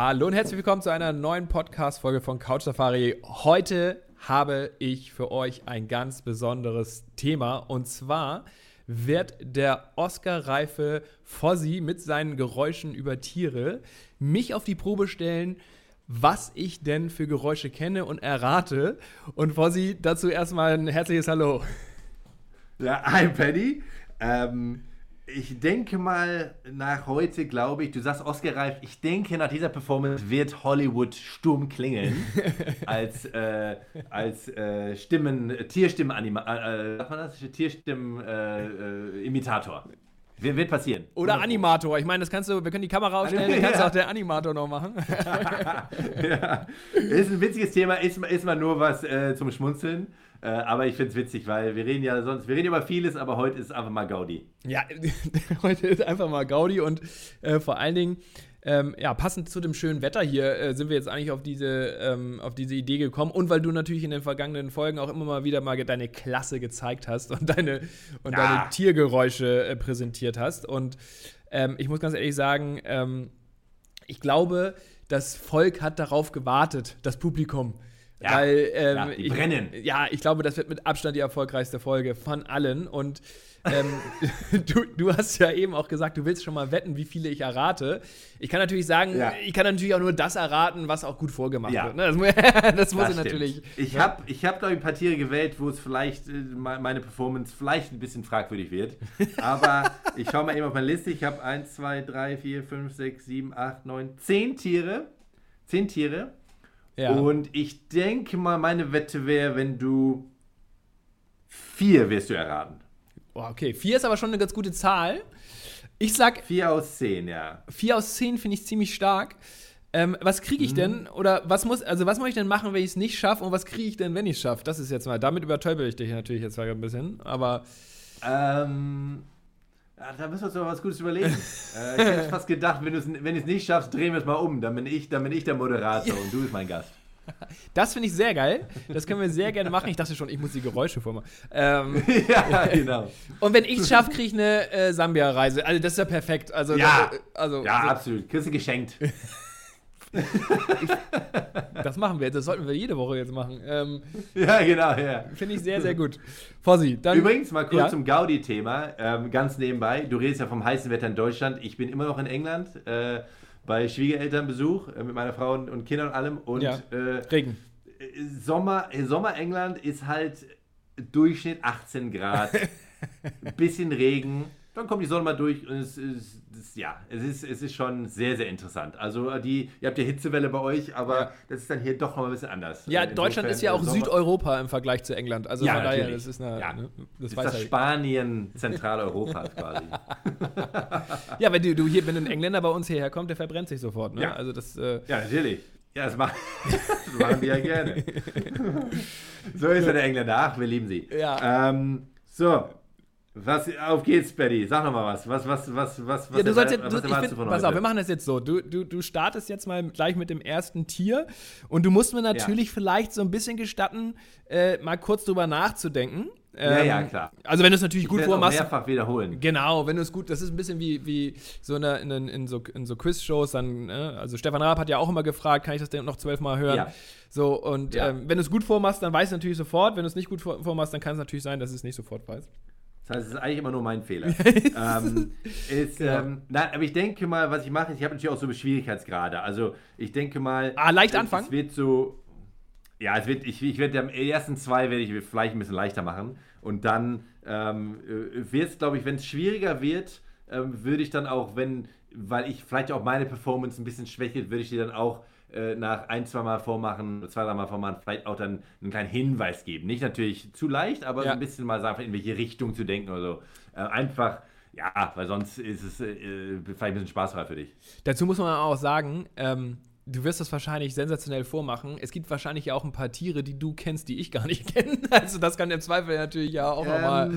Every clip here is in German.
Hallo und herzlich willkommen zu einer neuen Podcast-Folge von Couch Safari. Heute habe ich für euch ein ganz besonderes Thema und zwar wird der Oscar-reife Fossi mit seinen Geräuschen über Tiere mich auf die Probe stellen, was ich denn für Geräusche kenne und errate. Und Fossi, dazu erstmal ein herzliches Hallo. Ja, hi Paddy. Ähm, ich denke mal, nach heute glaube ich, du sagst Oscar Reif, ich denke, nach dieser Performance wird Hollywood Sturm klingeln als, äh, als äh, Stimmen, Tierstimmen, Anima, äh, sagt man das? Tierstimmen äh, äh, Imitator. Wird, wird passieren. Oder Animator. Ich meine, das kannst du, wir können die Kamera aufstellen, dann kannst du auch der Animator noch machen. ja. Ist ein witziges Thema, ist, ist mal nur was äh, zum Schmunzeln. Äh, aber ich finde es witzig, weil wir reden ja sonst, wir reden über vieles, aber heute ist einfach mal Gaudi. Ja, heute ist einfach mal Gaudi und äh, vor allen Dingen, ähm, ja, passend zu dem schönen Wetter hier äh, sind wir jetzt eigentlich auf diese, ähm, auf diese Idee gekommen und weil du natürlich in den vergangenen Folgen auch immer mal wieder mal deine Klasse gezeigt hast und deine, und Ja. deine Tiergeräusche äh, präsentiert hast. Und ähm, ich muss ganz ehrlich sagen, ähm, ich glaube, das Volk hat darauf gewartet, das Publikum. Ja. Weil, ähm, Ja, die ich, brennen. Ja, ich glaube, das wird mit Abstand die erfolgreichste Folge von allen. Und ähm, du, du hast ja eben auch gesagt, du willst schon mal wetten, wie viele ich errate. Ich kann natürlich sagen, Ja. ich kann natürlich auch nur das erraten, was auch gut vorgemacht Ja. wird. Ne? Das, mu- das muss Das ich natürlich. Ich habe, ich hab, glaube ich, ein paar Tiere gewählt, wo es vielleicht, äh, me- meine Performance vielleicht ein bisschen fragwürdig wird. Aber ich schaue mal eben auf meine Liste. Ich habe 1, 2, 3, 4, 5, 6, 7, 8, 9, 10 Tiere. 10 Tiere. Ja. Und ich denke mal, meine Wette wäre, wenn du vier wirst du erraten. Oh, okay, vier ist aber schon eine ganz gute Zahl. Ich sag, Vier aus zehn, ja. vier aus zehn finde ich ziemlich stark. Ähm, was kriege ich denn? Oder was muss, also was muss ich denn machen, wenn ich es nicht schaffe? Und was kriege ich denn, wenn ich es schaffe? Das ist jetzt mal, damit übertäubel ich dich natürlich jetzt mal ein bisschen. Aber Ähm, ja, da müssen wir uns doch was Gutes überlegen. äh, ich hätte fast gedacht, wenn du es wenn nicht schaffst, drehen wir es mal um. Dann bin ich, dann bin ich der Moderator und du bist mein Gast. das finde ich sehr geil. Das können wir sehr gerne machen. Ich dachte schon, ich muss die Geräusche vormachen. Ähm, ja, genau. und wenn ich es schaffe, kriege ich eine äh, Sambia-Reise. Also das ist ja perfekt. Also, Ja. äh, also Ja, so, absolut. Kriegst du geschenkt. das machen wir jetzt. Das sollten wir jede Woche jetzt machen. Ähm, Ja, genau, ja. finde ich sehr, sehr gut. Fossi, dann. Übrigens, mal kurz Ja. zum Gaudi-Thema, ähm, ganz nebenbei. Du redest ja vom heißen Wetter in Deutschland. Ich bin immer noch in England, äh, bei Schwiegerelternbesuch äh, mit meiner Frau und, und Kindern und allem. Und Ja. äh, Regen. Sommer, Sommer England ist halt Durchschnitt 18 Grad, bisschen Regen, dann kommt die Sonne mal durch und es ist, es, ja, es ist, es ist schon sehr, sehr interessant. Also die, ihr habt ja Hitzewelle bei euch, aber Ja. das ist dann hier doch noch mal ein bisschen anders. Ja, Äh, Deutschland insofern, ist ja auch äh, Südeuropa im Vergleich zu England. Also Ja, von daher, das ist eine. Ja. Ne, das Ist das er. Spanien Zentraleuropas quasi. Ja, wenn du, du hier, wenn ein Engländer bei uns hierher kommt, der verbrennt sich sofort. Ne? Ja. Also das. Äh, Ja, natürlich. Ja, das machen, das machen wir ja gerne. so ist er der Engländer. Ach, wir lieben sie. Ja. Ähm, so. Was, auf geht's, Betty. Sag noch mal was. Was, was, was, was, was, ja, du sollst jetzt, was du, ich find, pass auf, wir machen das jetzt so. Du, du, du startest jetzt mal gleich mit dem ersten Tier und du musst mir natürlich vielleicht so ein bisschen gestatten, äh, mal kurz drüber nachzudenken. Ja, Ähm, ja, klar. Also wenn du es natürlich Ich gut vormachst. mehrfach wiederholen. Genau, wenn du es gut, das ist ein bisschen wie, wie so in, in, in, so, in so Quiz-Shows, dann, ne? also Stefan Raab hat ja auch immer gefragt, kann ich das denn noch zwölfmal hören? Ja. So, und Ja. ähm, wenn du es gut vormachst, dann weißt du natürlich sofort. Wenn du es nicht gut vor, vormachst, dann kann es natürlich sein, dass es nicht sofort weißt. Das heißt, es ist eigentlich immer nur mein Fehler. ähm, ist, Genau. ähm, nein, aber ich denke mal, was ich mache, ich habe natürlich auch so Schwierigkeitsgrade. Also ich denke mal. Ah, leicht es- anfangen? Es wird so. Ja, es wird, ich, ich werde die ersten zwei werde ich vielleicht ein bisschen leichter machen. Und dann ähm, wird es, glaube ich, wenn es schwieriger wird, ähm, würde ich dann auch, wenn, weil ich vielleicht auch meine Performance ein bisschen schwächelt, würde ich die dann auch äh, nach ein, zwei Mal vormachen, zwei, drei Mal vormachen, vielleicht auch dann einen kleinen Hinweis geben. Nicht natürlich zu leicht, aber ja. ein bisschen mal sagen, in welche Richtung zu denken oder so. Äh, einfach, ja, weil sonst ist es äh, vielleicht ein bisschen spaßfrei für dich. Dazu muss man auch sagen, ähm, du wirst das wahrscheinlich sensationell vormachen. Es gibt wahrscheinlich ja auch ein paar Tiere, die du kennst, die ich gar nicht kenne. Also das kann im Zweifel natürlich ja auch ähm, nochmal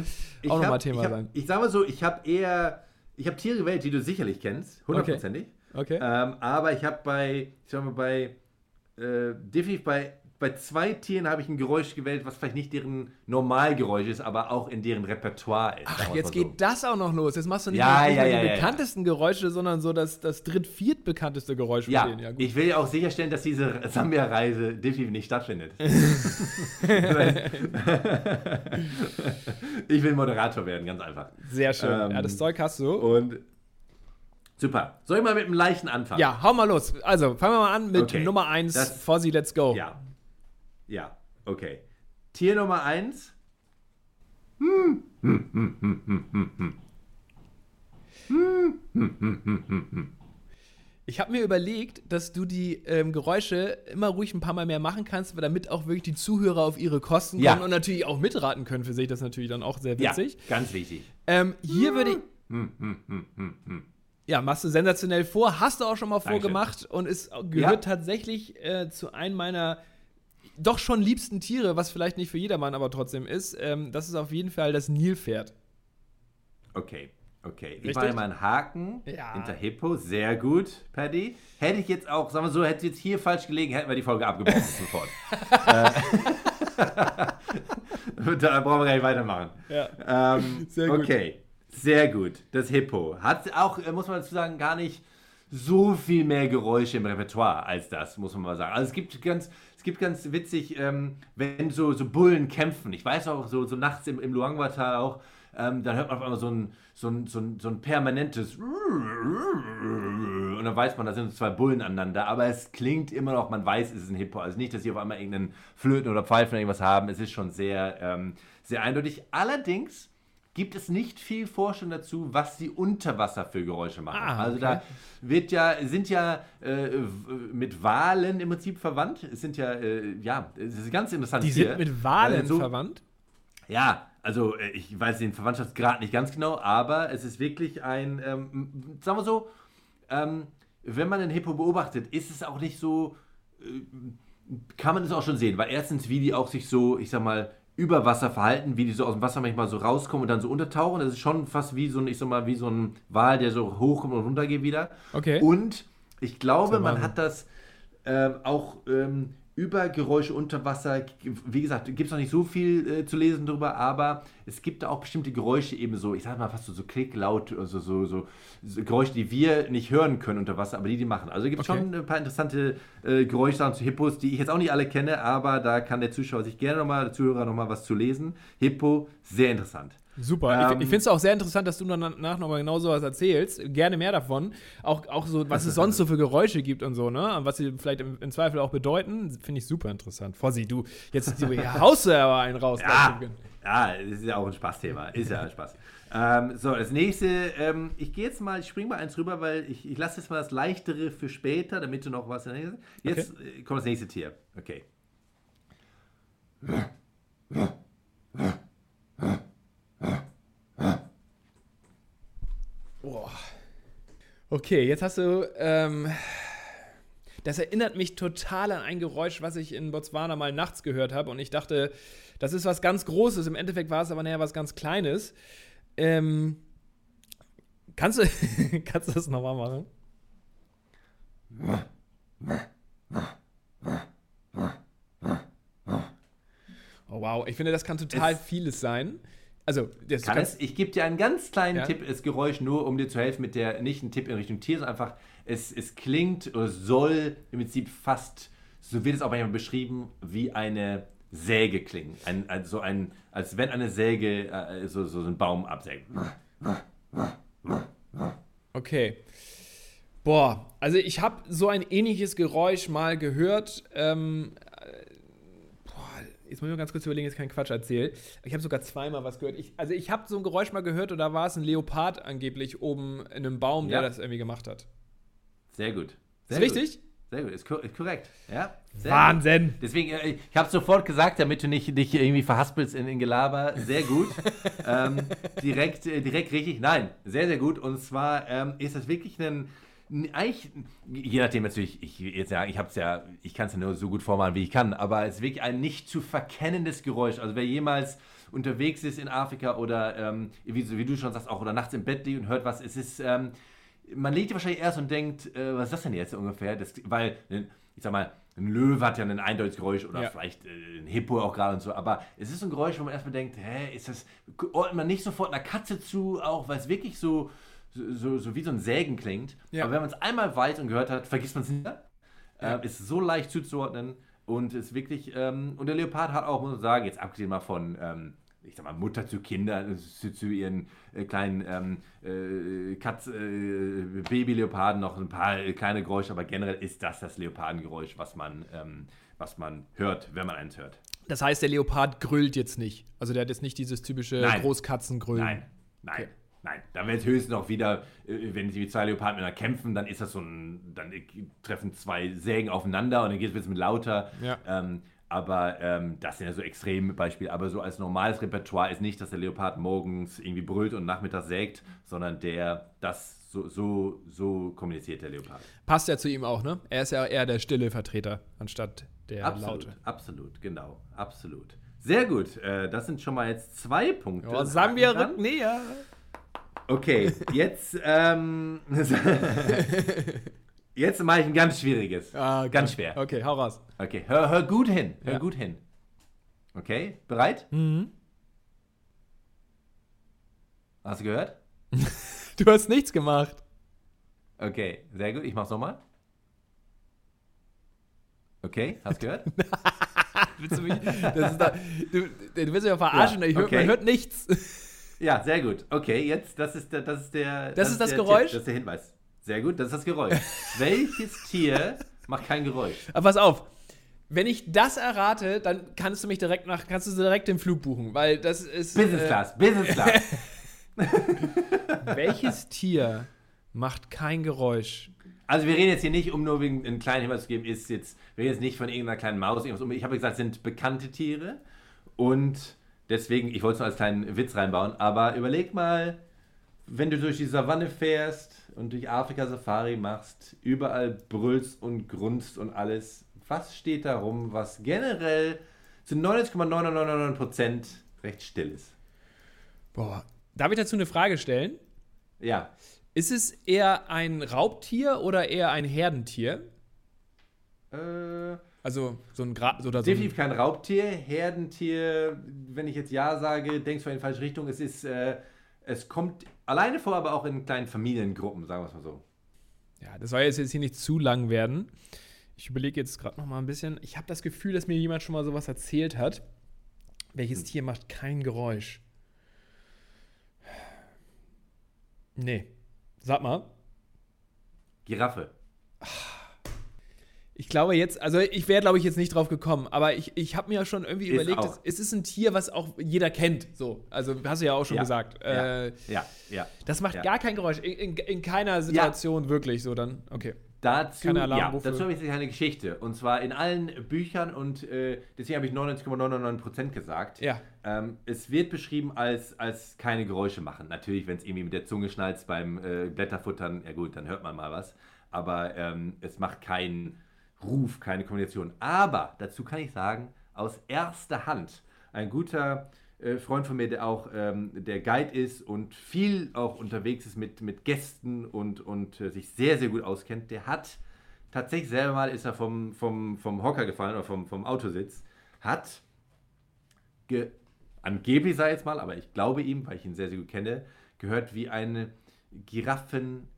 noch Thema ich hab, sein. Ich sage mal so, ich habe eher, ich habe Tiere gewählt, die du sicherlich kennst, hundertprozentig. Okay. Okay. Ähm, aber ich habe bei, ich sag mal, bei, äh, definitiv bei bei zwei Tieren habe ich ein Geräusch gewählt, was vielleicht nicht deren Normalgeräusch ist, aber auch in deren Repertoire ist. Ach, jetzt geht das auch noch los. Jetzt machst du nicht ja, ja, ja, die bekanntesten Geräusche, sondern so das, das dritt-, viertbekannteste Geräusch von denen. Ja, ich will ja auch sicherstellen, dass diese Sambia-Reise definitiv nicht stattfindet. ich will Moderator werden, ganz einfach. Sehr schön. Ähm, ja, das Zeug hast du. Und Super. Soll ich mal mit einem leichten anfangen? Ja, hau mal los. Also, fangen wir mal an mit okay. Nummer 1. Fozzy, let's go. Ja. Ja, okay. Tier Nummer 1. Ich habe mir überlegt, dass du die ähm, Geräusche immer ruhig ein paar Mal mehr machen kannst, damit auch wirklich die Zuhörer auf ihre Kosten kommen ja. und natürlich auch mitraten können. Für sich das natürlich dann auch sehr witzig. Ja, ganz wichtig. Ähm, hier würde ich. Ja, machst du sensationell vor, hast du auch schon mal Dankeschön. vorgemacht und es gehört ja. tatsächlich äh, zu einem meiner doch schon liebsten Tiere, was vielleicht nicht für jedermann aber trotzdem ist, ähm, das ist auf jeden Fall das Nilpferd. Okay, okay. Richtig? Ich mache mal einen Haken ja. hinter Hippo. Sehr gut, Paddy. Hätte ich jetzt auch, sagen wir so, hätte jetzt hier falsch gelegen, hätten wir die Folge abgebrochen sofort. Äh, da brauchen wir gar nicht weitermachen. Ja. Ähm, Sehr gut. Okay, sehr gut. Das Hippo hat auch, äh, muss man dazu sagen, gar nicht so viel mehr Geräusche im Repertoire als das, muss man mal sagen. Also es gibt ganz, es gibt ganz witzig, ähm, wenn so, so Bullen kämpfen. Ich weiß auch, so, so nachts im, im Luangwa-Tal auch, ähm, dann hört man auf einmal so ein, so ein, so ein, so ein permanentes und dann weiß man, da sind zwei Bullen aneinander, aber es klingt immer noch, man weiß, es ist ein Hippo. Also nicht, dass sie auf einmal irgendeinen Flöten oder Pfeifen oder irgendwas haben. Es ist schon sehr, ähm, sehr eindeutig. Allerdings gibt es nicht viel Forschung dazu, was sie unter Wasser für Geräusche machen. Ah, also okay. Also da wird ja, sind ja äh, mit Walen im Prinzip verwandt. Es sind ja, äh, ja, es ist ganz interessant. Die hier. sind mit Walen so, verwandt? Ja, also äh, ich weiß den Verwandtschaftsgrad nicht ganz genau, aber es ist wirklich ein, ähm, sagen wir so, ähm, wenn man einen Hippo beobachtet, ist es auch nicht so, äh, kann man es auch schon sehen, weil erstens, wie die auch sich so, ich sag mal, über Wasser verhalten, wie die so aus dem Wasser manchmal so rauskommen und dann so untertauchen. Das ist schon fast wie so ein, ich sag mal, wie so ein Wal, der so hochkommt und runter geht wieder. Okay. Und ich glaube, man hat das äh, auch ähm, über Geräusche unter Wasser, wie gesagt, gibt es noch nicht so viel äh, zu lesen darüber, aber es gibt da auch bestimmte Geräusche eben so, ich sag mal fast so, so Klicklaut, also so, so, so, Geräusche, die wir nicht hören können unter Wasser, aber die die machen. Also gibt es okay. schon ein paar interessante äh, Geräuschsachen zu Hippos, die ich jetzt auch nicht alle kenne, aber da kann der Zuschauer sich gerne nochmal, der Zuhörer nochmal was zu lesen. Hippo, sehr interessant. Super. Ähm, ich, ich finde es auch sehr interessant, dass du danach nochmal genau sowas erzählst. Gerne mehr davon. Auch, auch so, was es sonst so für Geräusche gibt und so, ne? Und was sie vielleicht im, im Zweifel auch bedeuten, finde ich super interessant. Fossi, du, jetzt du, haust du aber einen raus. Ja, ja, das ist ja auch ein Spaßthema. Ist ja ein Spaß. ähm, so, das nächste, ähm, ich gehe jetzt mal, ich springe mal eins rüber, weil ich, ich lasse jetzt mal das Leichtere für später, damit du noch was. Jetzt okay. Äh, kommt das nächste Tier. Okay. Okay, jetzt hast du. Ähm, das erinnert mich total an ein Geräusch, was ich in Botswana mal nachts gehört habe. Und ich dachte, das ist was ganz Großes. Im Endeffekt war es aber näher was ganz Kleines. Ähm, kannst, du, kannst du das nochmal machen? Oh wow, ich finde, das kann total es, vieles sein. Also, das kann es, ich gebe dir einen ganz kleinen ja? Tipp, das Geräusch nur, um dir zu helfen mit der, nicht ein Tipp in Richtung Tier, sondern einfach, es, es klingt oder soll im Prinzip fast, so wird es auch manchmal beschrieben, wie eine Säge klingen. Ein, also ein, als wenn eine Säge äh, so, so einen Baum absägt. Okay. Boah, also ich habe so ein ähnliches Geräusch mal gehört. Ähm, jetzt muss ich mal ganz kurz überlegen, jetzt keinen Quatsch erzähle. Ich habe sogar zweimal was gehört. Ich, also ich habe so ein Geräusch mal gehört und da war es ein Leopard angeblich oben in einem Baum, Ja. der das irgendwie gemacht hat. Sehr gut. Ist Sehr richtig? Gut. Sehr gut, ist, kor ist korrekt. Ja. Sehr Wahnsinn. Gut. Deswegen, äh, ich habe sofort gesagt, damit du nicht dich irgendwie verhaspelst in, in Gelaber. Sehr gut. ähm, direkt, äh, direkt richtig. Nein, sehr, sehr gut. Und zwar ähm, ist das wirklich ein. Eigentlich, je nachdem natürlich, ich jetzt sagen, ich habe es ja, ich kann es ja nur so gut vormalen, wie ich kann, aber es ist wirklich ein nicht zu verkennendes Geräusch. Also wer jemals unterwegs ist in Afrika oder ähm, wie, wie du schon sagst, auch oder nachts im Bett liegt und hört was, es ist, ähm, man legt wahrscheinlich erst und denkt, äh, was ist das denn jetzt ungefähr? Das, weil, äh, ich sag mal, ein Löwe hat ja ein eindeutiges Geräusch oder Ja. vielleicht äh, ein Hippo auch gerade und so, aber es ist ein Geräusch, wo man erstmal denkt, hä, ist das, ordnet man nicht sofort einer Katze zu, auch weil es wirklich so, so, so, wie so ein Sägen klingt. Ja. Aber wenn man es einmal weiß und gehört hat, vergisst man es nicht mehr. Äh, ist so leicht zuzuordnen und ist wirklich, ähm, und der Leopard hat auch, muss man sagen, jetzt abgesehen mal von, ähm, ich sag mal, Mutter zu Kindern, zu, zu ihren äh, kleinen ähm, äh, Katz, äh, Baby-Leoparden noch ein paar äh, kleine Geräusche, aber generell ist das das Leopardengeräusch, was man, ähm, was man hört, wenn man eins hört. Das heißt, der Leopard grüllt jetzt nicht. Also der hat jetzt nicht dieses typische. Großkatzengrüllen. Nein, nein, Okay. Nein. Da wird es höchstens noch wieder, äh, wenn sie zwei Leoparden miteinander kämpfen, dann ist das so ein, dann treffen zwei Sägen aufeinander und dann geht es mit lauter. Ja. Ähm, aber ähm, das sind ja so extreme Beispiele. Aber so als normales Repertoire ist nicht, dass der Leopard morgens irgendwie brüllt und nachmittags sägt, sondern der, das so, so, so kommuniziert der Leopard. Passt ja zu ihm auch, ne? Er ist ja eher der stille Vertreter, anstatt der Absolut, laute. absolut, genau, absolut. Sehr gut, äh, das sind schon mal jetzt zwei Punkte. Oh, Sambia rückt näher. Okay, jetzt, ähm, jetzt mache ich ein ganz schwieriges. Ah, ganz okay. schwer. Okay, hau raus. Okay, hör, hör gut hin. Hör Ja. gut hin. Okay, bereit? Mhm. Hast du gehört? Du hast nichts gemacht. Okay, sehr gut. Ich mach's nochmal. Okay, hast du gehört? Willst du, mich, das ist da, du, du willst mich ja verarschen, Ja, ich hör, okay. man hört nichts. Ja, sehr gut. Okay, jetzt, das ist der, das ist der. Das ist das der Geräusch? Tipp, das ist der Hinweis. Sehr gut, das ist das Geräusch. Welches Tier macht kein Geräusch? Aber pass auf, wenn ich das errate, dann kannst du mich direkt nach, kannst du direkt den Flug buchen, weil das ist. Business äh, Class, Business Class. Welches Tier macht kein Geräusch? Also wir reden jetzt hier nicht, um nur wegen einen kleinen Hinweis zu geben, ist jetzt, wir reden jetzt nicht von irgendeiner kleinen Maus, irgendwas. um- Ich habe gesagt, es sind bekannte Tiere und deswegen, ich wollte es nur als kleinen Witz reinbauen, aber überleg mal, wenn du durch die Savanne fährst und durch Afrika Safari machst, überall brüllst und grunzt und alles, was steht da rum, was generell zu 99,999% recht still ist? Boah. Darf ich dazu eine Frage stellen? Ja, Ist es eher ein Raubtier oder eher ein Herdentier? äh, Also so ein Gra oder so Definitiv kein Raubtier, Herdentier. Wenn ich jetzt Ja sage, denkst du in die falsche Richtung. Es ist, äh, es kommt alleine vor, aber auch in kleinen Familiengruppen, sagen wir es mal so. Ja, das soll jetzt, hier nicht zu lang werden. Ich überlege jetzt gerade noch mal ein bisschen. Ich habe das Gefühl, dass mir jemand schon mal sowas erzählt hat. Welches Tier macht kein Geräusch? Nee. Sag mal. Giraffe. Ich glaube jetzt, also ich wäre, glaube ich, jetzt nicht drauf gekommen, aber ich, ich habe mir ja schon irgendwie Ist überlegt, auch. es, ist ein Tier, was auch jeder kennt. So, also hast du ja auch schon Ja. gesagt. Ja. Äh, ja, ja. das macht Ja. gar kein Geräusch. In, in, in keiner Situation wirklich so dann. Okay. Dazu, Keine ja, Alarmrufe. dazu habe ich eine Geschichte. Und zwar in allen Büchern und äh, deswegen habe ich 99,99% gesagt. Ja. Ähm, es wird beschrieben als, als keine Geräusche machen. Natürlich, wenn es irgendwie mit der Zunge schnalzt beim äh, Blätterfuttern, ja gut, dann hört man mal was. Aber ähm, es macht keinen Ruf, keine Kommunikation. Aber dazu kann ich sagen, aus erster Hand, ein guter äh, Freund von mir, der auch ähm, der Guide ist und viel auch unterwegs ist mit, mit Gästen und, und äh, sich sehr, sehr gut auskennt, der hat tatsächlich selber mal, ist er vom, vom, vom Hocker gefallen oder vom, vom Autositz, hat ge angeblich sei jetzt mal, aber ich glaube ihm, weil ich ihn sehr, sehr gut kenne, gehört, wie ein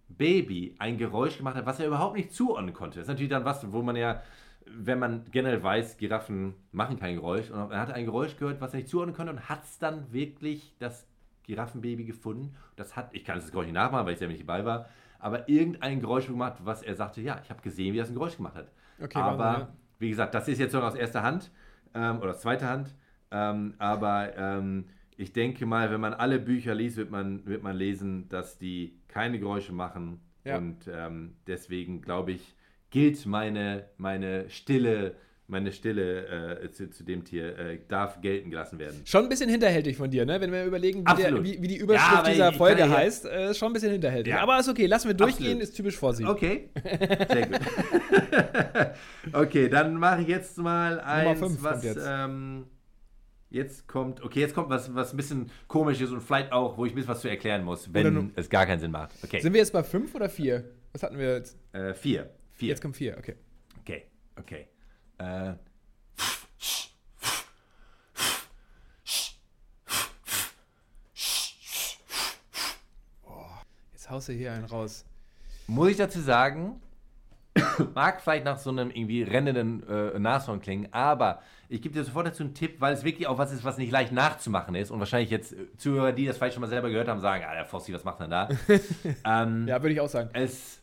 Giraffenbaby ein Geräusch gemacht hat, was er überhaupt nicht zuordnen konnte. Das ist natürlich dann was, wo man ja, wenn man generell weiß, Giraffen machen kein Geräusch, und er hat ein Geräusch gehört, was er nicht zuordnen konnte und hat es dann wirklich das Giraffenbaby gefunden. Das hat, ich kann es das Geräusch nicht nachmachen, weil ich selber nicht dabei war, aber irgendein Geräusch gemacht, was er sagte, ja, ich habe gesehen, wie das ein Geräusch gemacht hat. Okay, aber ja. wie gesagt, das ist jetzt so aus erster Hand. ähm, oder zweite Hand. Ähm, aber ähm, ich denke mal, wenn man alle Bücher liest, wird man, wird man lesen, dass die keine Geräusche machen. Ja. Und ähm, deswegen glaube ich, gilt meine, meine stille meine Stille äh, zu, zu, dem Tier äh, darf gelten gelassen werden. Schon ein bisschen hinterhältig von dir, ne? Wenn wir überlegen, wie, der, wie, wie die Überschrift ja, dieser Folge ja heißt, äh, schon ein bisschen hinterhältig. Ja. Aber ist okay, lassen wir durchgehen, Absolut. ist typisch vor sie. Okay, sehr gut. okay, dann mache ich jetzt mal eins, was. Ähm, jetzt. kommt, okay, jetzt kommt was, was ein bisschen komisch ist und vielleicht auch, wo ich ein bisschen was zu erklären muss, wenn es gar keinen Sinn macht. Okay. Sind wir jetzt bei fünf oder vier? Was hatten wir jetzt? Äh, vier. vier. Jetzt kommt vier, okay. Okay, okay. Äh, Jetzt haust du hier einen raus. Muss ich dazu sagen, mag vielleicht nach so einem irgendwie rennenden äh, Nashorn klingen, aber ich gebe dir sofort dazu einen Tipp, weil es wirklich auch was ist, was nicht leicht nachzumachen ist und wahrscheinlich jetzt Zuhörer, die das vielleicht schon mal selber gehört haben, sagen, ah, der Fossi, was macht er da? ähm, ja, würde ich auch sagen. Es,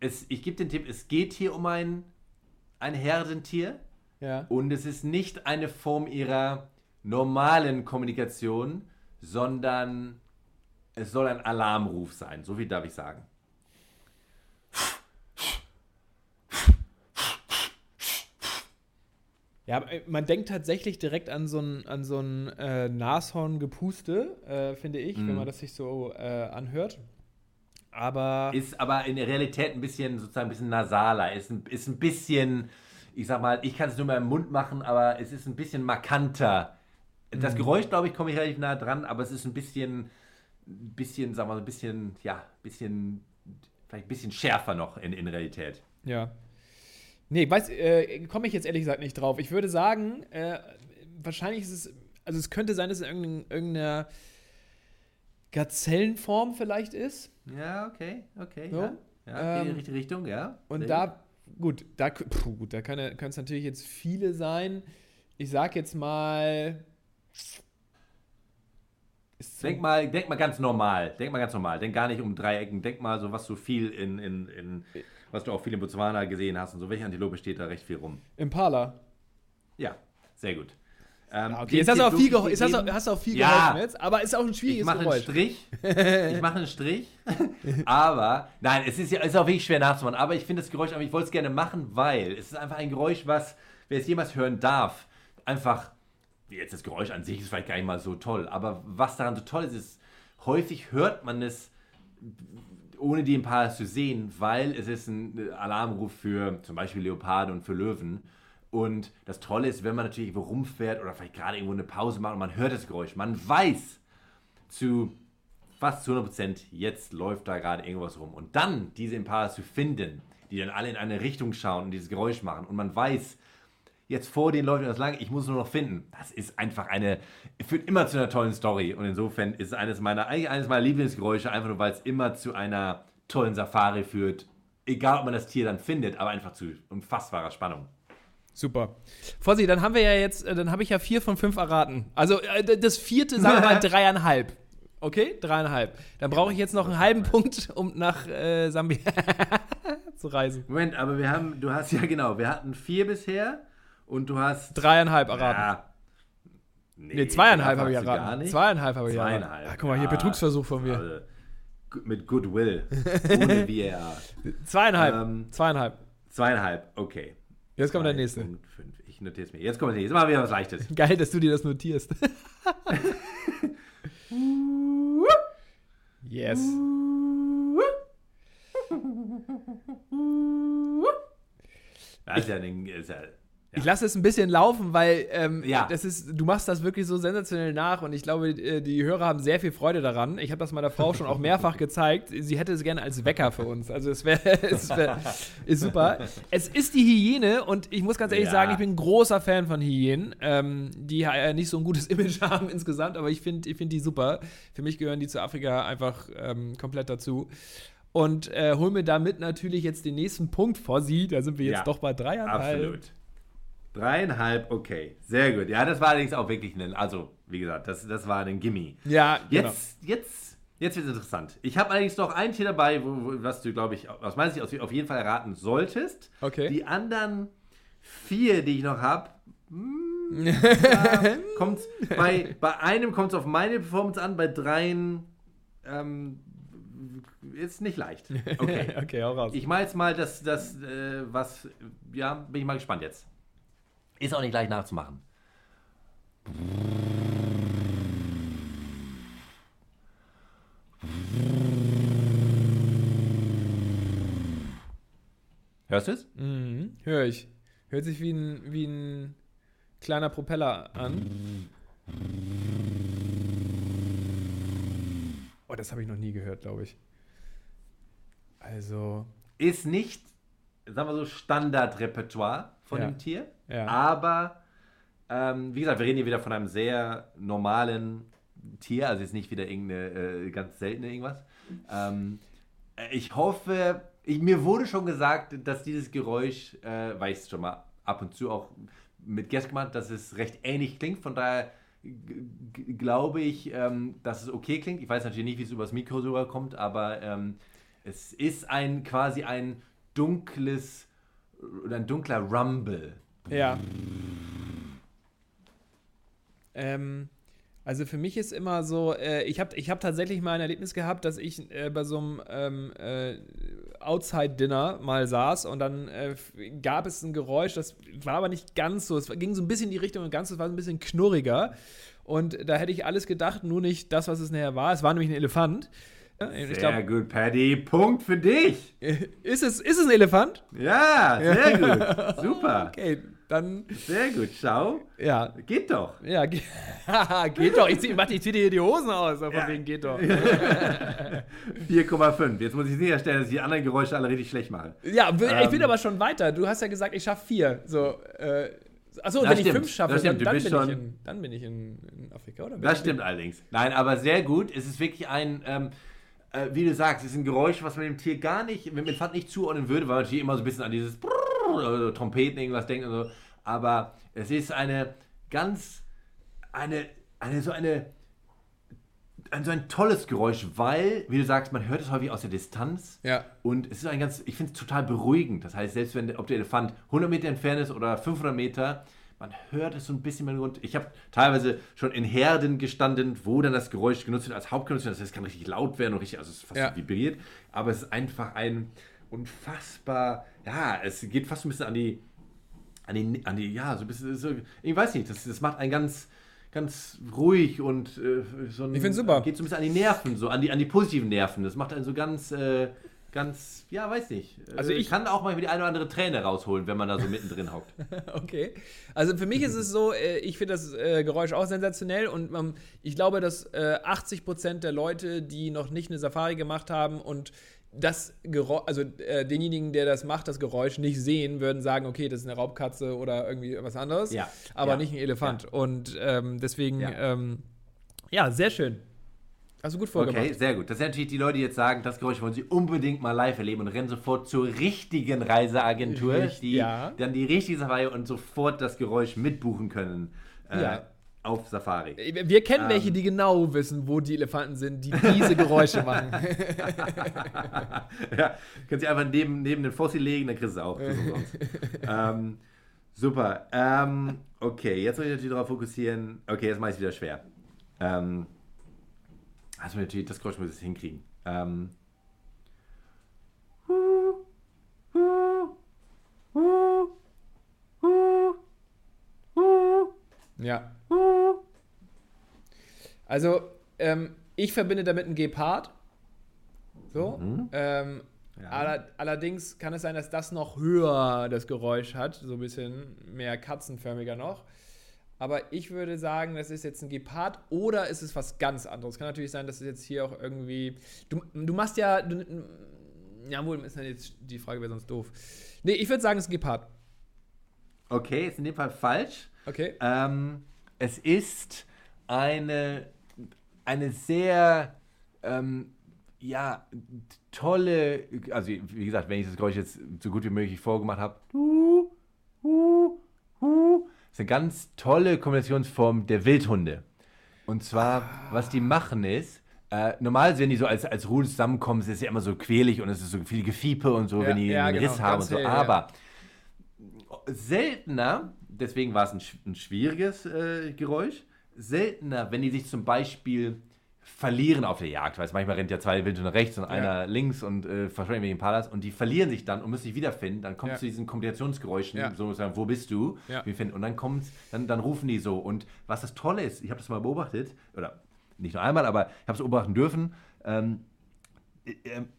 es, ich gebe den Tipp, es geht hier um ein, ein Herdentier, ja. Und es ist nicht eine Form ihrer normalen Kommunikation, sondern es soll ein Alarmruf sein. So viel darf ich sagen. Ja, äh, man denkt tatsächlich direkt an so ein, an so ein äh, Nashorngepuste, äh, finde ich, mm. wenn man das sich so äh, anhört. Aber. Ist aber in der Realität ein bisschen, sozusagen ein bisschen nasaler, ist ein, ist ein bisschen ich sag mal, ich kann es nur mal im Mund machen, aber es ist ein bisschen markanter. Das mhm. Geräusch, glaube ich, komme ich relativ nah dran, aber es ist ein bisschen, bisschen, sagen wir mal, ein bisschen, ja, bisschen, vielleicht ein bisschen schärfer noch in, in Realität. Ja. Nee, weiß, äh, komme ich jetzt ehrlich gesagt nicht drauf. Ich würde sagen, äh, wahrscheinlich ist es, also es könnte sein, dass es in irgendeiner Gazellenform vielleicht ist. Ja, okay, okay. So. Ja, ja ähm, in die richtige Richtung, ja. Und da gut, da, puh, gut, da können es natürlich jetzt viele sein. Ich sag jetzt mal. Denk mal, denk mal ganz normal. Denk mal ganz normal. Denk gar nicht um Dreiecken. Denk mal so, was du viel in, in, in was du auch viel in Botswana gesehen hast und so. Welche Antilope steht da recht viel rum? Impala. Ja, sehr gut. Ähm, okay, jetzt hast du auch viel, ge jetzt hast du, hast auch viel ja, geholfen jetzt, aber ist auch ein schwieriges Ich mache einen Strich. ich mache einen Strich. aber, nein, es ist ja ist auch wirklich schwer nachzumachen. Aber ich finde das Geräusch, aber ich wollte es gerne machen, weil es ist einfach ein Geräusch, was, wer es jemals hören darf, einfach, jetzt das Geräusch an sich ist vielleicht gar nicht mal so toll, aber was daran so toll ist, ist, häufig hört man es ohne die Impala zu sehen, weil es ist ein Alarmruf für zum Beispiel Leoparden und für Löwen. Und das Tolle ist, wenn man natürlich irgendwo rumfährt oder vielleicht gerade irgendwo eine Pause macht und man hört das Geräusch, man weiß zu fast zu 100%, jetzt läuft da gerade irgendwas rum. Und dann diese Impala zu finden, die dann alle in eine Richtung schauen und dieses Geräusch machen und man weiß, jetzt vor denen läuft das lang, ich muss nur noch finden. Das ist einfach eine, führt immer zu einer tollen Story. Und insofern ist es eines meiner, eigentlich eines meiner Lieblingsgeräusche, einfach nur weil es immer zu einer tollen Safari führt. Egal, ob man das Tier dann findet, aber einfach zu unfassbarer Spannung. Super. Fossi, dann haben wir ja jetzt, äh, dann habe ich ja vier von fünf erraten. Also äh, das vierte, sagen wir mal dreieinhalb. Okay, dreieinhalb. Dann brauche ich jetzt noch einen halben Punkt, um nach äh, Sambia zu reisen. Moment, aber wir haben, du hast ja genau, wir hatten vier bisher und du hast. Dreieinhalb erraten. Ja. Nee, nee zweieinhalb habe ich erraten. Zweieinhalb habe ich erraten. Zweieinhalb. Ach, guck mal, hier Betrugsversuch von mir. Also, mit Goodwill. Ohne VAR. Zweieinhalb. Ähm, zweieinhalb. Zweieinhalb, okay. Jetzt kommt der nächste. Ich notiere es mir. Jetzt kommt der nächste. Mal wieder was Leichtes. Geil, dass du dir das notierst. yes. Das ist ja, ein, ist ja ich lasse es ein bisschen laufen, weil ähm, ja. das ist, du machst das wirklich so sensationell nach und ich glaube, äh, die Hörer haben sehr viel Freude daran. Ich habe das meiner Frau schon auch mehrfach gezeigt. Sie hätte es gerne als Wecker für uns. Also es wäre wär, ist super. Es ist die Hyäne und ich muss ganz ehrlich ja. sagen, ich bin ein großer Fan von Hyänen, ähm, die ja nicht so ein gutes Image haben insgesamt, aber ich finde ich find die super. Für mich gehören die zu Afrika einfach ähm, komplett dazu und äh, hol mir damit natürlich jetzt den nächsten Punkt vor sie. Da sind wir jetzt ja, doch bei dreieinhalb. Absolut. Dreieinhalb, okay. Sehr gut. Ja, das war allerdings auch wirklich ein, also, wie gesagt, das, das war ein Gimme. Ja, genau. Jetzt, jetzt, jetzt wird es interessant. Ich habe allerdings noch ein Tier dabei, wo, wo, was du, glaube ich, aus meiner Sicht auf jeden Fall erraten solltest. Okay. Die anderen vier, die ich noch habe, hm, kommt's, bei, bei einem kommt es auf meine Performance an, bei dreien ähm, ist nicht leicht. Okay, okay hau raus. Ich mache jetzt mal das, das äh, was, ja, bin ich mal gespannt jetzt. Ist auch nicht leicht nachzumachen. Hörst du es? Mhm, hör ich. Hört sich wie ein, wie ein kleiner Propeller an. Oh, das habe ich noch nie gehört, glaube ich. Also. Ist nicht, sagen wir so, Standardrepertoire von Ja. dem Tier. Ja. Aber, ähm, wie gesagt, wir reden hier wieder von einem sehr normalen Tier, also jetzt nicht wieder irgendeine äh, ganz seltene irgendwas. Ähm, äh, ich hoffe, ich, mir wurde schon gesagt, dass dieses Geräusch, äh, weil ich es schon mal ab und zu auch mit Guest gemacht, dass es recht ähnlich klingt. Von daher glaube ich, ähm, dass es okay klingt. Ich weiß natürlich nicht, wie es übers Mikro so kommt, aber ähm, es ist ein quasi ein dunkles oder ein dunkler Rumble. Ja. Ähm, also für mich ist immer so, äh, ich habe ich hab tatsächlich mal ein Erlebnis gehabt, dass ich äh, bei so einem ähm, äh, Outside-Dinner mal saß und dann äh, gab es ein Geräusch, das war aber nicht ganz so, es ging so ein bisschen in die Richtung und ganz, es war so ein bisschen knurriger und da hätte ich alles gedacht, nur nicht das, was es nachher war. Es war nämlich ein Elefant. Sehr glaub, gut, Paddy. Punkt für dich. ist, es, ist es ein Elefant? Ja, sehr gut. Super. Okay, dann, Sehr gut. Schau. ja, Geht doch. Ja, ge geht doch. Ich zieh, warte, ich zieh dir hier die Hosen aus. Von Ja. wegen geht doch. 4,5. Jetzt muss ich sicherstellen, dass ich die anderen Geräusche alle richtig schlecht mache. Ja, ich bin Ähm. aber schon weiter. Du hast ja gesagt, ich schaffe vier. So, äh, achso, Das wenn ich stimmt, fünf schaffe, dann, dann, bin ich in, dann bin ich in, in Afrika, oder? Das ich- stimmt allerdings. Nein, aber sehr gut. Es ist wirklich ein, ähm, äh, wie du sagst, es ist ein Geräusch, was man dem Tier gar nicht, mit dem Elefant nicht zuordnen würde, weil man natürlich immer so ein bisschen an dieses Brrrr oder so Trompeten irgendwas denkt und so. Aber es ist eine ganz, eine, eine so eine, ein, so ein tolles Geräusch, weil, wie du sagst, man hört es häufig aus der Distanz. Ja. Und es ist ein ganz, ich finde es total beruhigend. Das heißt, selbst wenn, der- ob der Elefant 100 Meter entfernt ist oder 500 Meter, man hört es so ein bisschen im Hintergrund. Ich habe teilweise schon in Herden gestanden, wo dann das Geräusch genutzt wird als Hauptgenuss. Das heißt, es kann richtig laut werden und richtig, also es ist fast Ja. vibriert. Aber es ist einfach ein unfassbar, ja, es geht fast ein bisschen an die, an die, an die ja, so ein bisschen, so, ich weiß nicht, das, das macht einen ganz, ganz ruhig und äh, so ein, Ich find's super. geht so ein bisschen an die Nerven, so an die, an die positiven Nerven. Das macht einen so ganz, äh, ganz, ja, weiß nicht. Also Äh, ich- kann auch mal die eine oder andere Träne rausholen, wenn man da so mittendrin hockt. Okay. Also für mich ist es so, äh, ich finde das äh, Geräusch auch sensationell und ähm, ich glaube, dass äh, 80% der Leute, die noch nicht eine Safari gemacht haben und das Geräusch, also äh, denjenigen, der das macht, das Geräusch nicht sehen, würden sagen, okay, das ist eine Raubkatze oder irgendwie was anderes, Ja. aber Ja. nicht ein Elefant. Und ähm, deswegen, Ja. ja. Ähm, ja, sehr schön. Hast du gut vorgemacht. Okay, sehr gut. Das sind natürlich die Leute, die jetzt sagen, das Geräusch wollen sie unbedingt mal live erleben und rennen sofort zur richtigen Reiseagentur, Richt- die ja. dann die richtige Safari und sofort das Geräusch mitbuchen können äh, Ja. Auf Safari. Wir kennen Ähm. welche, die genau wissen, wo die Elefanten sind, die diese Geräusche machen. ja, können sie einfach neben, neben den Fossil legen, dann kriegst du es auch. ähm, super. Ähm, okay, jetzt muss ich natürlich darauf fokussieren. Okay, jetzt mache ich es wieder schwer. Ähm, also natürlich, das Geräusch muss ich hinkriegen. Ähm, Ja. Also, ähm, ich verbinde damit einen Gepard. So. Ähm, aller, allerdings kann es sein, dass das noch höher das Geräusch hat, so ein bisschen mehr katzenförmiger noch. Aber ich würde sagen, das ist jetzt ein Gepard oder ist es was ganz anderes. Kann natürlich sein, dass es jetzt hier auch irgendwie. Du, du machst ja. Du, ja, wohl ist dann jetzt die Frage, wäre sonst doof. Nee, ich würde sagen, es ist ein Gepard. okay, ist in dem Fall falsch. Okay. Ähm, es ist eine, eine sehr ähm, ja, tolle, also wie gesagt, wenn ich das Geräusch jetzt so gut wie möglich vorgemacht habe, hu, hu, hu, ist eine ganz tolle Kombinationsform der Wildhunde. Und zwar, was die machen ist, äh, normal, wenn die so als, als Rudel zusammenkommen, ist es ja immer so quälig und es ist so viel Gefiepe und so, Ja, wenn die ja, einen genau, Riss haben und so. hell, ja. Aber seltener deswegen war es ein, ein schwieriges äh, Geräusch. Seltener, wenn die sich zum Beispiel verlieren auf der Jagd, weil manchmal rennt ja zwei Wilde nach rechts und ja. einer links und äh, verschwinden wegen Palas und die verlieren sich dann und müssen sich wiederfinden, dann kommt es ja. zu diesen Kommunikationsgeräuschen, ja. so sagen, wo bist du? Ja. Und dann kommt, dann, dann rufen die so. Und was das Tolle ist, ich habe das mal beobachtet, oder nicht nur einmal, aber ich habe es beobachten dürfen, ähm, äh, äh,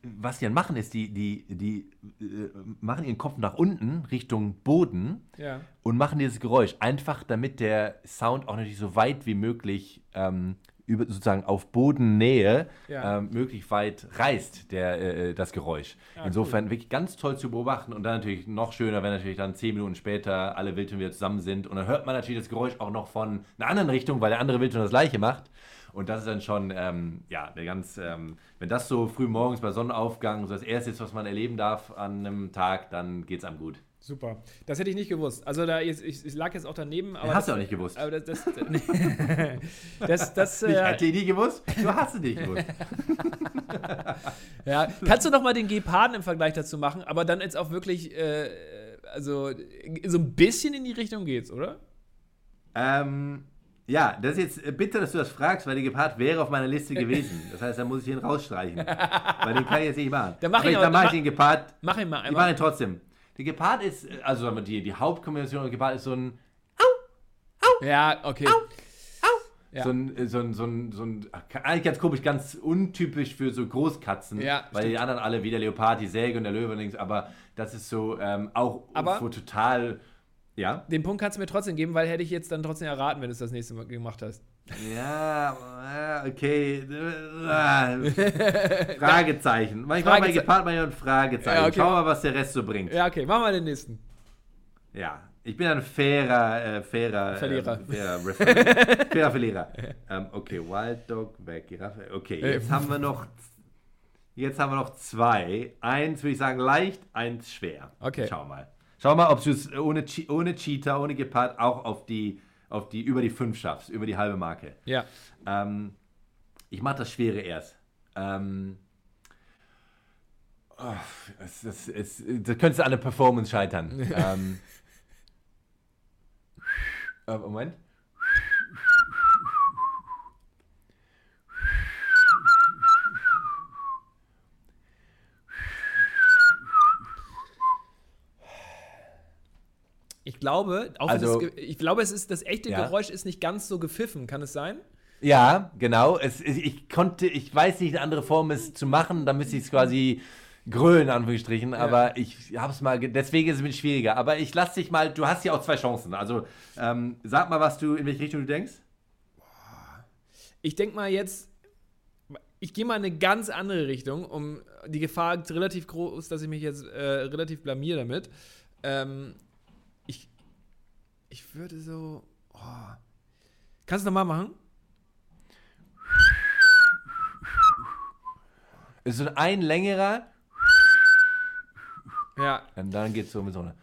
was die dann machen, ist, die, die, die äh, machen ihren Kopf nach unten Richtung Boden ja. und machen dieses Geräusch. Einfach damit der Sound auch natürlich so weit wie möglich ähm, über, sozusagen auf Bodennähe ja. ähm, möglichst weit reißt, der, äh, das Geräusch. Ja, Insofern cool. wirklich ganz toll zu beobachten und dann natürlich noch schöner, wenn natürlich dann zehn Minuten später alle Wildtiere wieder zusammen sind und dann hört man natürlich das Geräusch auch noch von einer anderen Richtung, weil der andere Wildtier das gleiche macht. Und das ist dann schon, ähm, ja, eine ganz, ähm, wenn das so früh morgens bei Sonnenaufgang so das Erste ist, was man erleben darf an einem Tag, dann geht es einem gut. Super. Das hätte ich nicht gewusst. Also da jetzt, ich, ich lag jetzt auch daneben. Aber hast das, du auch nicht gewusst. Aber das, das, das, das ich äh, hätte nie gewusst. Du hast es nicht gewusst. ja, kannst du noch mal den Geparden im Vergleich dazu machen, aber dann jetzt auch wirklich, äh, also so ein bisschen in die Richtung geht's, oder? Ähm, ja, das ist jetzt bitte, dass du das fragst, weil der Gepard wäre auf meiner Liste gewesen. Das heißt, da muss ich ihn rausstreichen. weil den kann ich jetzt nicht machen. Dann mach, ich, dann mach ich den Gepard. Mach ihn mal einmal. Ich mache ihn trotzdem. Der Gepard ist, also die, die Hauptkombination der Gepard ist so ein Au, Au. Ja, okay. Au, Au. Ja. So, ein, so, ein, so, ein, so ein, eigentlich ganz komisch, ganz untypisch für so Großkatzen, ja, weil stimmt. die anderen alle wie der Leopard, die Säge und der Löwe links, aber das ist so ähm, auch aber total, ja. Den Punkt kannst du mir trotzdem geben, weil hätte ich jetzt dann trotzdem erraten, wenn du es das nächste Mal gemacht hast. Ja, okay. Fragezeichen. Manchmal bei Gepard mal ein Fragezeichen. Ja, okay. Schau mal, was der Rest so bringt. Ja, okay. Machen wir den nächsten. Ja, ich bin ein fairer, äh, fairer Verlierer. Äh, fairer, fairer Verlierer. ähm, okay, Wild Dog, Back, Giraffe. Okay, äh, jetzt haben wir noch. Jetzt haben wir noch zwei. Eins würde ich sagen leicht, eins schwer. Okay. Schau mal. Schau mal, ob du es ohne, ohne Cheetah, ohne Gepard auch auf die auf die, über die 5 schaffst, über die halbe Marke. Ja. Ähm, ich mache das Schwere erst. Ähm, oh, es, es, es, das könntest du an der Performance scheitern. ähm, äh, Moment. Ich glaube, also, es, ich glaube, es ist das echte ja. Geräusch ist nicht ganz so gepfiffen. Kann es sein? Ja, genau. Es, ich konnte, ich weiß nicht, eine andere Form es zu machen. Da müsste ich es quasi grölen, in Anführungsstrichen. Ja. Aber ich habe es mal, deswegen ist es bisschen schwieriger. Aber ich lasse dich mal, du hast ja auch zwei Chancen. Also ähm, sag mal, was du, in welche Richtung du denkst. Ich denke mal jetzt, ich gehe mal in eine ganz andere Richtung, um die Gefahr relativ groß, dass ich mich jetzt äh, relativ blamier damit. Ähm, ich würde so. Oh. Kannst du nochmal machen? Ist so ein längerer. Ja. Und dann geht es so mit so einer.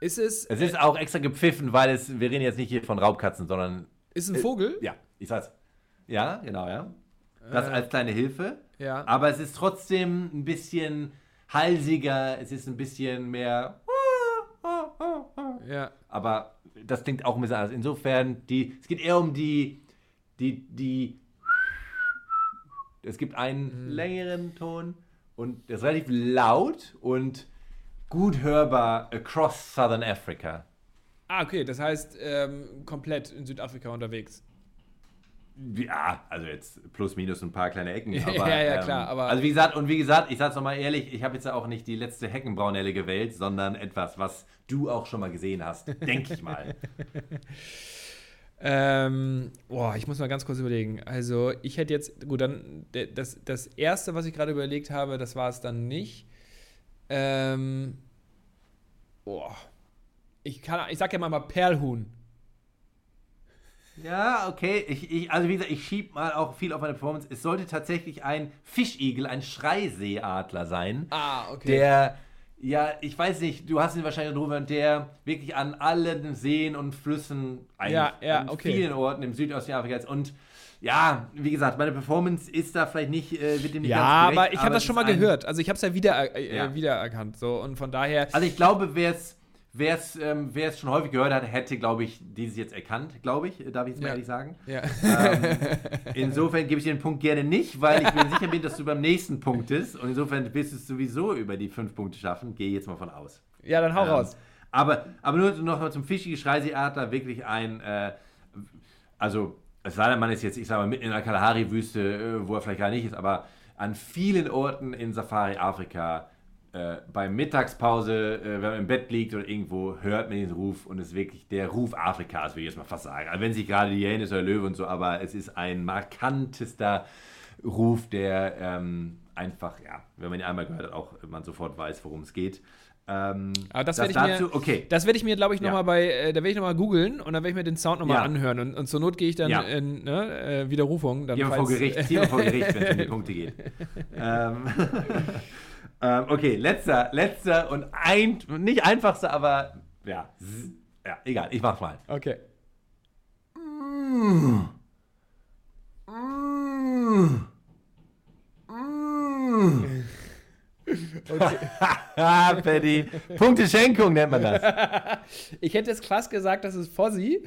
Ist es. Es ist auch extra gepfiffen, weil es, wir reden jetzt nicht hier von Raubkatzen, sondern. Ist ein Vogel? Ja, ich sag's. Ja, genau, ja. Das äh, als kleine Hilfe. Ja. Aber es ist trotzdem ein bisschen halsiger, es ist ein bisschen mehr. Ja. Aber das klingt auch ein bisschen anders. Insofern, die, es geht eher um die, die, die. Es gibt einen mhm. längeren Ton und der ist relativ laut und gut hörbar across Southern Africa. Ah, okay, das heißt ähm, komplett in Südafrika unterwegs. Ja, also jetzt plus minus ein paar kleine Ecken. Aber, ja, ja, klar. Ähm, aber also wie gesagt, und wie gesagt, ich sag's nochmal ehrlich, ich habe jetzt auch nicht die letzte Heckenbraunelle gewählt, sondern etwas, was du auch schon mal gesehen hast, denke ich mal. ähm, boah, ich muss mal ganz kurz überlegen. Also ich hätte jetzt, gut, dann das, das erste, was ich gerade überlegt habe, das war es dann nicht. Ähm, boah. Ich, kann, ich sag ja mal, mal Perlhuhn. Ja, okay. Ich, ich, also wie gesagt, ich schiebe mal auch viel auf meine Performance. Es sollte tatsächlich ein Fischigel, ein Schreiseeadler sein. Ah, okay. Der, ja, ich weiß nicht, du hast ihn wahrscheinlich drüber, der wirklich an allen Seen und Flüssen ja, ja, an okay. vielen Orten im Südosten Afrikas und ja, wie gesagt, meine Performance ist da vielleicht nicht, äh, wird dem nicht ja, gerecht, aber ich habe das schon mal gehört. Also ich habe es ja, wieder, äh, ja. wiedererkannt. So, und von daher. Also ich glaube, wer es wer es ähm, wer's schon häufig gehört hat, hätte, glaube ich, dieses jetzt erkannt, glaube ich, darf ich jetzt mal Ja. ehrlich sagen. Ja. Ähm, insofern gebe ich dir den Punkt gerne nicht, weil ich mir sicher bin, dass du beim nächsten Punkt ist. Und insofern wirst du es sowieso über die fünf Punkte schaffen. Gehe jetzt mal von aus. ja, dann hau Ähm, raus. Aber, aber nur noch mal zum Fischige Schreiseeadler, wirklich ein, äh, also es sei denn, man ist jetzt, ich sage mal, mitten in der Kalahari-Wüste, äh, wo er vielleicht gar nicht ist, aber an vielen Orten in Safari Afrika, äh, bei Mittagspause, äh, wenn man im Bett liegt oder irgendwo, hört man den Ruf und es ist wirklich der Ruf Afrikas, würde ich jetzt mal fast sagen. Also wenn sich gerade die Hyäne oder Löwe und so, aber es ist ein markantester Ruf, der ähm, einfach, ja, wenn man ihn einmal gehört hat, auch man sofort weiß, worum es geht. Ähm, Aber das das werde ich mir, okay. das werde ich mir, glaube ich, Ja. nochmal bei, äh, da werde ich nochmal googeln und dann werde ich mir den Sound nochmal Ja. anhören und, und zur Not gehe ich dann Ja. in ne, äh, Widerrufung. Dann Hier vor Gericht, vor Gericht, wenn es um die Punkte geht. ähm, ähm, okay, letzter, letzter und ein, nicht einfachster, aber ja, ja, egal, ich mach's mal. Okay. Ah, Paddy, Punkteschenkung nennt man das. Ich hätte jetzt krass gesagt, das ist Fossi,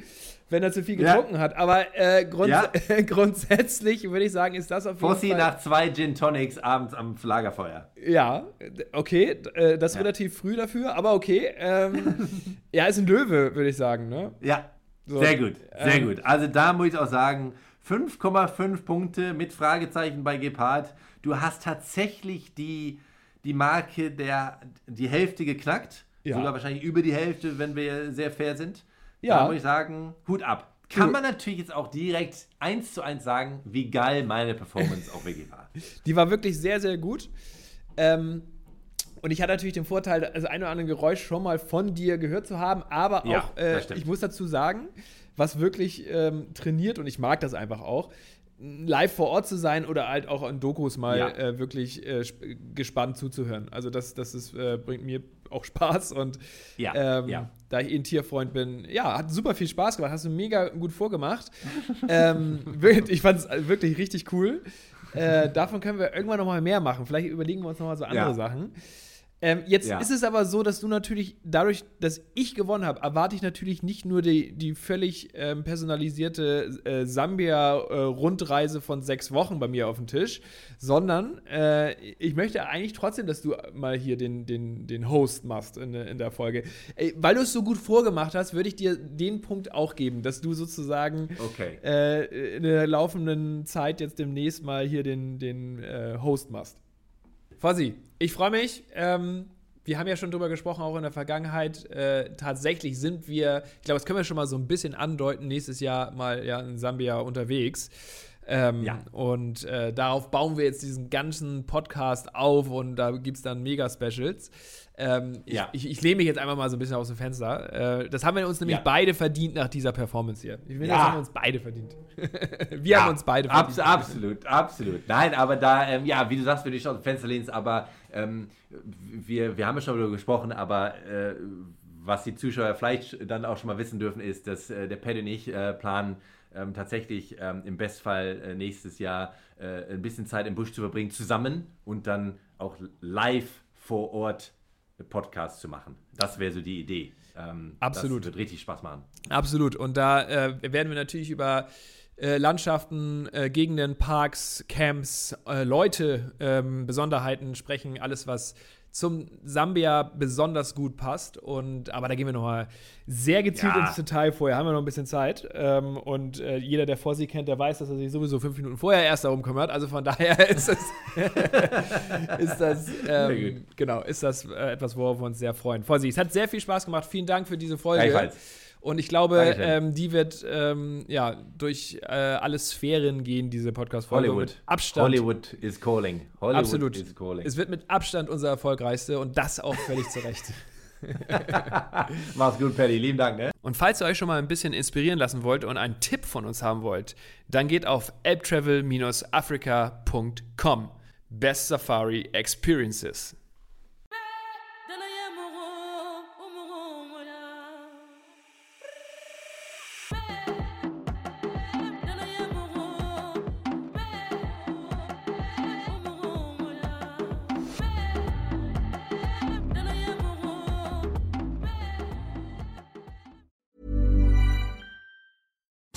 wenn er zu viel Ja. getrunken hat, aber äh, grunds Ja. grundsätzlich würde ich sagen, ist das auf jeden Fossi Fall... nach zwei Gin Tonics abends am Lagerfeuer. Ja, okay, äh, das ist Ja. relativ früh dafür, aber okay. Ähm, ja, ist ein Löwe, würde ich sagen, ne? Ja, So, sehr gut, sehr ähm, gut. Also da muss ich auch sagen, 5,5 Punkte mit Fragezeichen bei Gepard. Du hast tatsächlich die, die Marke der, die Hälfte geknackt. Ja. Sogar wahrscheinlich über die Hälfte, wenn wir sehr fair sind. Ja. Da muss ich sagen, Hut ab. Kann man natürlich jetzt auch direkt eins zu eins sagen, wie geil meine Performance auch wirklich war. Die war wirklich sehr, sehr gut. Ähm, und ich hatte natürlich den Vorteil, das ein oder andere Geräusch schon mal von dir gehört zu haben, aber Ja, auch, äh, ich muss dazu sagen, was wirklich ähm, trainiert, und ich mag das einfach auch, live vor Ort zu sein oder halt auch in Dokus mal Ja. äh, wirklich äh, sp- gespannt zuzuhören. Also das, das ist, äh, bringt mir auch Spaß und Ja, ähm, ja. da ich eh ein Tierfreund bin, ja, hat super viel Spaß gemacht, hast du mega gut vorgemacht. ähm, ich fand es wirklich richtig cool. Äh, davon können wir irgendwann noch mal mehr machen. Vielleicht überlegen wir uns noch mal so andere. Sachen. Ähm, jetzt Ja. ist es aber so, dass du natürlich, dadurch, dass ich gewonnen habe, erwarte ich natürlich nicht nur die, die völlig ähm, personalisierte äh, Sambia-Rundreise von sechs Wochen bei mir auf dem Tisch, sondern äh, ich möchte eigentlich trotzdem, dass du mal hier den, den, den Host machst in, der- in der Folge. Weil du es so gut vorgemacht hast, würde ich dir den Punkt auch geben, dass du sozusagen Okay. äh, in der laufenden Zeit jetzt demnächst mal hier den, den äh, Host machst. Fossi, ich freue mich. Ähm, wir haben ja schon drüber gesprochen, auch in der Vergangenheit. Äh, tatsächlich sind wir, ich glaube, das können wir schon mal so ein bisschen andeuten, nächstes Jahr mal ja in Sambia unterwegs. Ähm, Ja. Und äh, darauf bauen wir jetzt diesen ganzen Podcast auf und da gibt es dann Mega-Specials. Ähm, Ja. ich, ich, ich lehne mich jetzt einfach mal so ein bisschen aus dem Fenster. Äh, das haben wir uns nämlich Ja. beide verdient nach dieser Performance hier. Ich finde, Ja. das haben wir uns beide verdient. wir haben uns beide abs verdient. absolut, absolut. Nein, aber da, ähm, ja, wie du sagst, wenn du dich aus dem Fenster lehnst, aber ähm, wir, wir haben ja schon darüber gesprochen, aber äh, was die Zuschauer vielleicht dann auch schon mal wissen dürfen, ist, dass äh, der Pet und ich äh, planen, ähm, tatsächlich ähm, im Bestfall äh, nächstes Jahr äh, ein bisschen Zeit im Busch zu verbringen, zusammen und dann auch live vor Ort Podcast zu machen. Das wäre so die Idee. Ähm, Absolut. Das wird richtig Spaß machen. Absolut. Und da äh, werden wir natürlich über äh, Landschaften, äh, Gegenden, Parks, Camps, äh, Leute, ähm, Besonderheiten sprechen, alles, was zum Sambia besonders gut passt. Und aber da gehen wir nochmal sehr gezielt Ja. ins Detail vorher, haben wir noch ein bisschen Zeit. Ähm, und äh, jeder, der Fossi kennt, der weiß, dass er sich sowieso fünf Minuten vorher erst darum kümmert. Also von daher ist das, ist das ähm, genau, ist das äh, etwas, worauf wir uns sehr freuen. Fossi, es hat sehr viel Spaß gemacht. Vielen Dank für diese Folge. Gleichfalls. Und ich glaube, ähm, die wird ähm, ja, durch äh, alle Sphären gehen, diese Podcast-Folge. Hollywood. Abstand. Hollywood is calling. Hollywood Absolut. is calling. Es wird mit Abstand unser erfolgreichste und das auch völlig zu Recht. Mach's gut, Paddy. Lieben Dank, ne? Und falls ihr euch schon mal ein bisschen inspirieren lassen wollt und einen Tipp von uns haben wollt, dann geht auf elbtravel-africa.com. Best Safari Experiences.